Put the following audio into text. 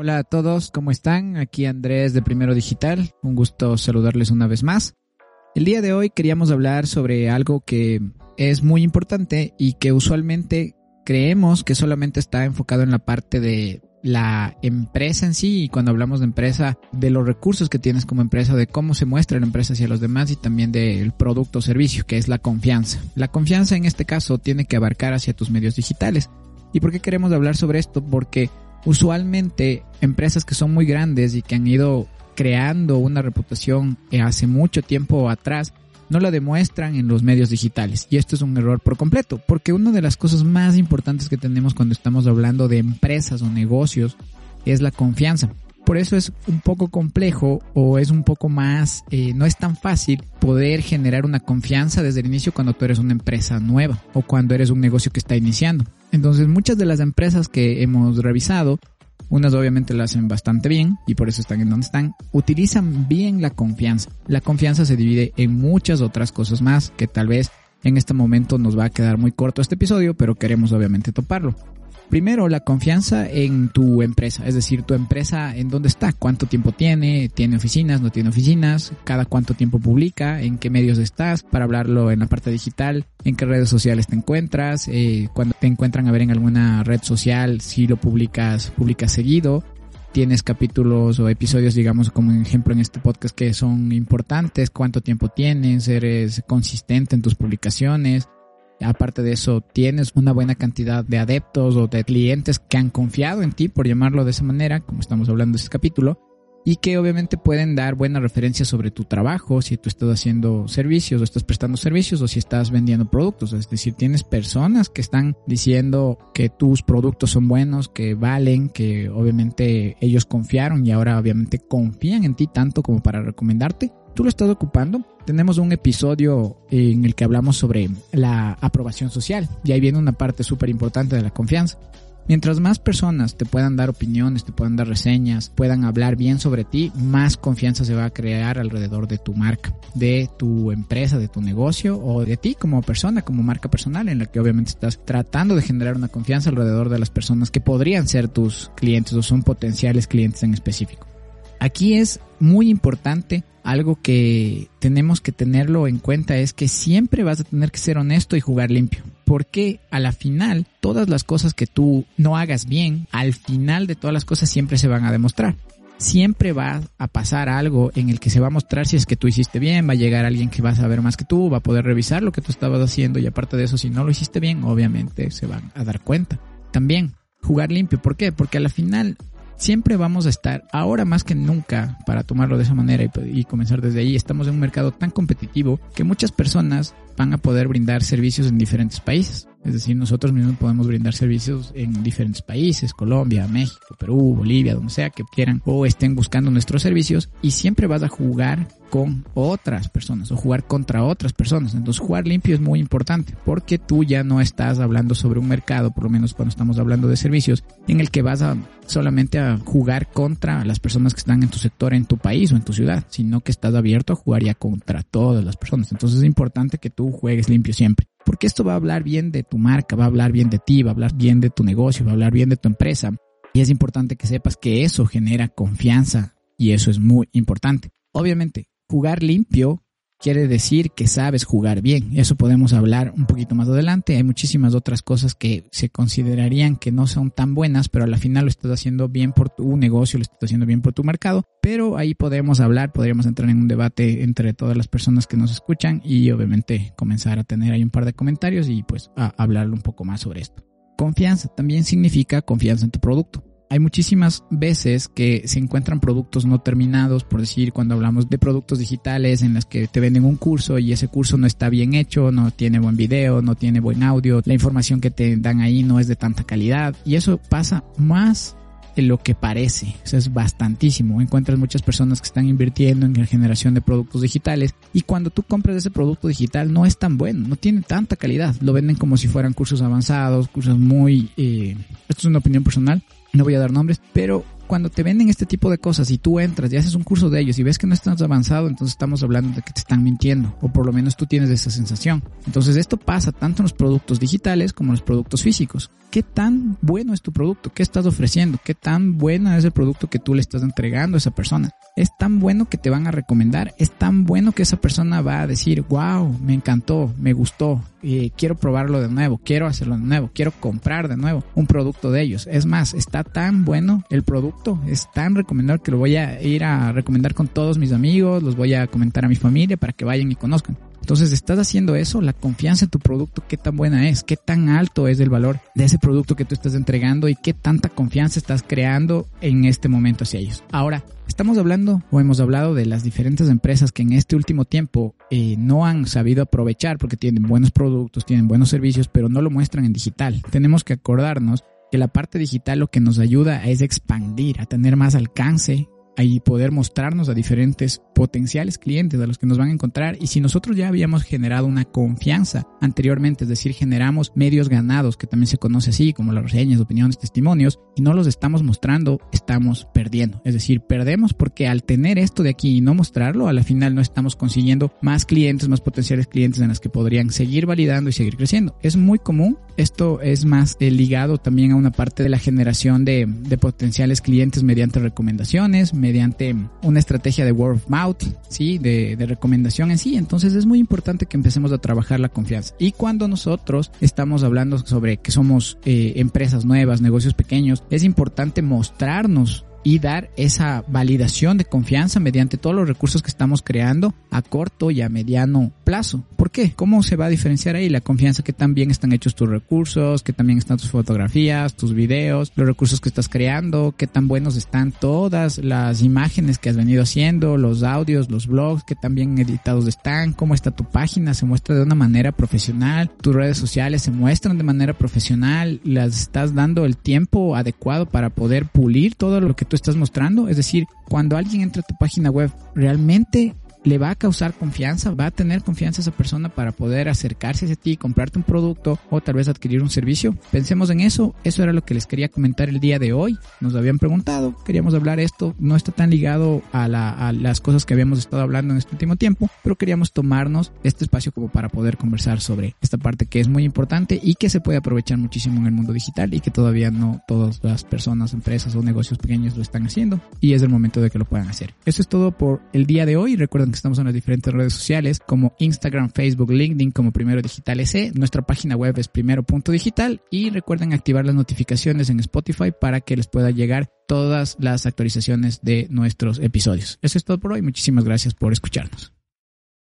Hola a todos, ¿cómo están? Aquí Andrés de Primero Digital, un gusto saludarles una vez más. El día de hoy queríamos hablar sobre algo que es muy importante y que usualmente creemos que solamente está enfocado en la parte de la empresa en sí y cuando hablamos de empresa, de los recursos que tienes como empresa, de cómo se muestra la empresa hacia los demás y también del producto o servicio, que es la confianza. La confianza en este caso tiene que abarcar hacia tus medios digitales. ¿Y por qué queremos hablar sobre esto? Porque usualmente empresas que son muy grandes y que han ido creando una reputación hace mucho tiempo atrás, no la demuestran en los medios digitales. Y esto es un error por completo, porque una de las cosas más importantes que tenemos cuando estamos hablando de empresas o negocios es la confianza. Por eso es un poco complejo o es un poco más, eh, no es tan fácil poder generar una confianza desde el inicio cuando tú eres una empresa nueva o cuando eres un negocio que está iniciando. Entonces muchas de las empresas que hemos revisado unas obviamente lo hacen bastante bien y por eso están en donde están. Utilizan bien la confianza. La confianza se divide en muchas otras cosas más que tal vez en este momento nos va a quedar muy corto este episodio, pero queremos obviamente toparlo. Primero, la confianza en tu empresa, es decir, tu empresa en dónde está, cuánto tiempo tiene, tiene oficinas, no tiene oficinas, cada cuánto tiempo publica, en qué medios estás, para hablarlo en la parte digital, en qué redes sociales te encuentras, eh, cuando te encuentran a ver en alguna red social, si lo publicas, publicas seguido, tienes capítulos o episodios, digamos, como ejemplo en este podcast que son importantes, cuánto tiempo tienes, eres consistente en tus publicaciones, Aparte de eso, tienes una buena cantidad de adeptos o de clientes que han confiado en ti, por llamarlo de esa manera, como estamos hablando de este capítulo, y que obviamente pueden dar buenas referencias sobre tu trabajo, si tú estás haciendo servicios o estás prestando servicios o si estás vendiendo productos. Es decir, tienes personas que están diciendo que tus productos son buenos, que valen, que obviamente ellos confiaron y ahora obviamente confían en ti tanto como para recomendarte tú lo estás ocupando, tenemos un episodio en el que hablamos sobre la aprobación social y ahí viene una parte súper importante de la confianza. Mientras más personas te puedan dar opiniones, te puedan dar reseñas, puedan hablar bien sobre ti, más confianza se va a crear alrededor de tu marca, de tu empresa, de tu negocio o de ti como persona, como marca personal, en la que obviamente estás tratando de generar una confianza alrededor de las personas que podrían ser tus clientes o son potenciales clientes en específico. Aquí es muy importante algo que tenemos que tenerlo en cuenta es que siempre vas a tener que ser honesto y jugar limpio. Porque a la final, todas las cosas que tú no hagas bien, al final de todas las cosas siempre se van a demostrar. Siempre va a pasar algo en el que se va a mostrar si es que tú hiciste bien, va a llegar alguien que va a saber más que tú, va a poder revisar lo que tú estabas haciendo y aparte de eso, si no lo hiciste bien, obviamente se van a dar cuenta. También, jugar limpio. ¿Por qué? Porque a la final siempre vamos a estar, ahora más que nunca, para tomarlo de esa manera y, comenzar desde ahí, estamos en un mercado tan competitivo que muchas personas van a poder brindar servicios en diferentes países. Es decir, nosotros mismos podemos brindar servicios en diferentes países, Colombia, México, Perú, Bolivia, donde sea que quieran o estén buscando nuestros servicios y siempre vas a jugar con otras personas o jugar contra otras personas. Entonces jugar limpio es muy importante porque tú ya no estás hablando sobre un mercado, por lo menos cuando estamos hablando de servicios, en el que vas a solamente a jugar contra las personas que están en tu sector, en tu país o en tu ciudad, sino que estás abierto a jugar ya contra todas las personas. Entonces es importante que tú juegues limpio siempre. Porque esto va a hablar bien de tu marca, va a hablar bien de ti, va a hablar bien de tu negocio, va a hablar bien de tu empresa. Y es importante que sepas que eso genera confianza y eso es muy importante. Obviamente, jugar limpio quiere decir que sabes jugar bien. Eso podemos hablar un poquito más adelante. Hay muchísimas otras cosas que se considerarían que no son tan buenas, pero a la final lo estás haciendo bien por tu negocio, lo estás haciendo bien por tu mercado. Pero ahí podemos hablar, podríamos entrar en un debate entre todas las personas que nos escuchan y obviamente comenzar a tener ahí un par de comentarios y pues a hablar un poco más sobre esto. Confianza también significa confianza en tu producto. Hay muchísimas veces que se encuentran productos no terminados, por decir, cuando hablamos de productos digitales en las que te venden un curso y ese curso no está bien hecho, no tiene buen video, no tiene buen audio, la información que te dan ahí no es de tanta calidad y eso pasa más de lo que parece. Eso es bastantísimo. Encuentras muchas personas que están invirtiendo en la generación de productos digitales y cuando tú compras ese producto digital no es tan bueno, no tiene tanta calidad. Lo venden como si fueran cursos avanzados, cursos muy... Eh, esto es una opinión personal no voy a dar nombres, pero cuando te venden este tipo de cosas y tú entras y haces un curso de ellos y ves que no estás avanzado, entonces estamos hablando de que te están mintiendo, o por lo menos tú tienes esa sensación. Entonces esto pasa tanto en los productos digitales como en los productos físicos. ¿Qué tan bueno es tu producto? ¿Qué estás ofreciendo? ¿Qué tan bueno es el producto que tú le estás entregando a esa persona? Es tan bueno que te van a recomendar, es tan bueno que esa persona va a decir, wow, me encantó, me gustó, quiero probarlo de nuevo, quiero hacerlo de nuevo, quiero comprar de nuevo un producto de ellos. Es más, está tan bueno el producto, es tan recomendable que lo voy a ir a recomendar con todos mis amigos, los voy a comentar a mi familia para que vayan y conozcan. Entonces, estás haciendo eso, la confianza en tu producto, qué tan buena es, qué tan alto es el valor de ese producto que tú estás entregando y qué tanta confianza estás creando en este momento hacia ellos. Ahora, estamos hablando o hemos hablado de las diferentes empresas que en este último tiempo eh, no han sabido aprovechar porque tienen buenos productos, tienen buenos servicios, pero no lo muestran en digital. Tenemos que acordarnos que la parte digital lo que nos ayuda es expandir, a tener más alcance y poder mostrarnos a diferentes potenciales clientes a los que nos van a encontrar. Y si nosotros ya habíamos generado una confianza anteriormente, es decir, generamos medios ganados, que también se conoce así, como las reseñas, opiniones, testimonios, y no los estamos mostrando, estamos perdiendo. Es decir, perdemos porque al tener esto de aquí y no mostrarlo, a la final no estamos consiguiendo más clientes, más potenciales clientes en las que podrían seguir validando y seguir creciendo. Es muy común. Esto es más eh, ligado también a una parte de la generación de, de potenciales clientes mediante recomendaciones, mediante una estrategia de word of mouth, ¿sí? De, de, recomendación en sí. Entonces es muy importante que empecemos a trabajar la confianza. Y cuando nosotros estamos hablando sobre que somos eh, empresas nuevas, negocios pequeños, es importante mostrarnos y dar esa validación de confianza mediante todos los recursos que estamos creando a corto y a mediano plazo. ¿Por qué? ¿Cómo se va a diferenciar ahí la confianza que también están hechos tus recursos, que también están tus fotografías, tus videos, los recursos que estás creando, qué tan buenos están todas las imágenes que has venido haciendo, los audios, los blogs, que tan bien editados están, cómo está tu página, se muestra de una manera profesional, tus redes sociales se muestran de manera profesional, las estás dando el tiempo adecuado para poder pulir todo lo que tú estás mostrando. Es decir, cuando alguien entra a tu página web, realmente le va a causar confianza, va a tener confianza esa persona para poder acercarse a ti, comprarte un producto o tal vez adquirir un servicio. Pensemos en eso, eso era lo que les quería comentar el día de hoy. Nos habían preguntado, queríamos hablar esto, no está tan ligado a, las cosas que habíamos estado hablando en este último tiempo, pero queríamos tomarnos este espacio como para poder conversar sobre esta parte que es muy importante y que se puede aprovechar muchísimo en el mundo digital y que todavía no todas las personas, empresas o negocios pequeños lo están haciendo y es el momento de que lo puedan hacer. Eso es todo por el día de hoy. Recuerden que estamos en las diferentes redes sociales como Instagram, Facebook, LinkedIn como Primero Digital S. Nuestra página web es primero.digital y recuerden activar las notificaciones en Spotify para que les pueda llegar todas las actualizaciones de nuestros episodios. Eso es todo por hoy. Muchísimas gracias por escucharnos.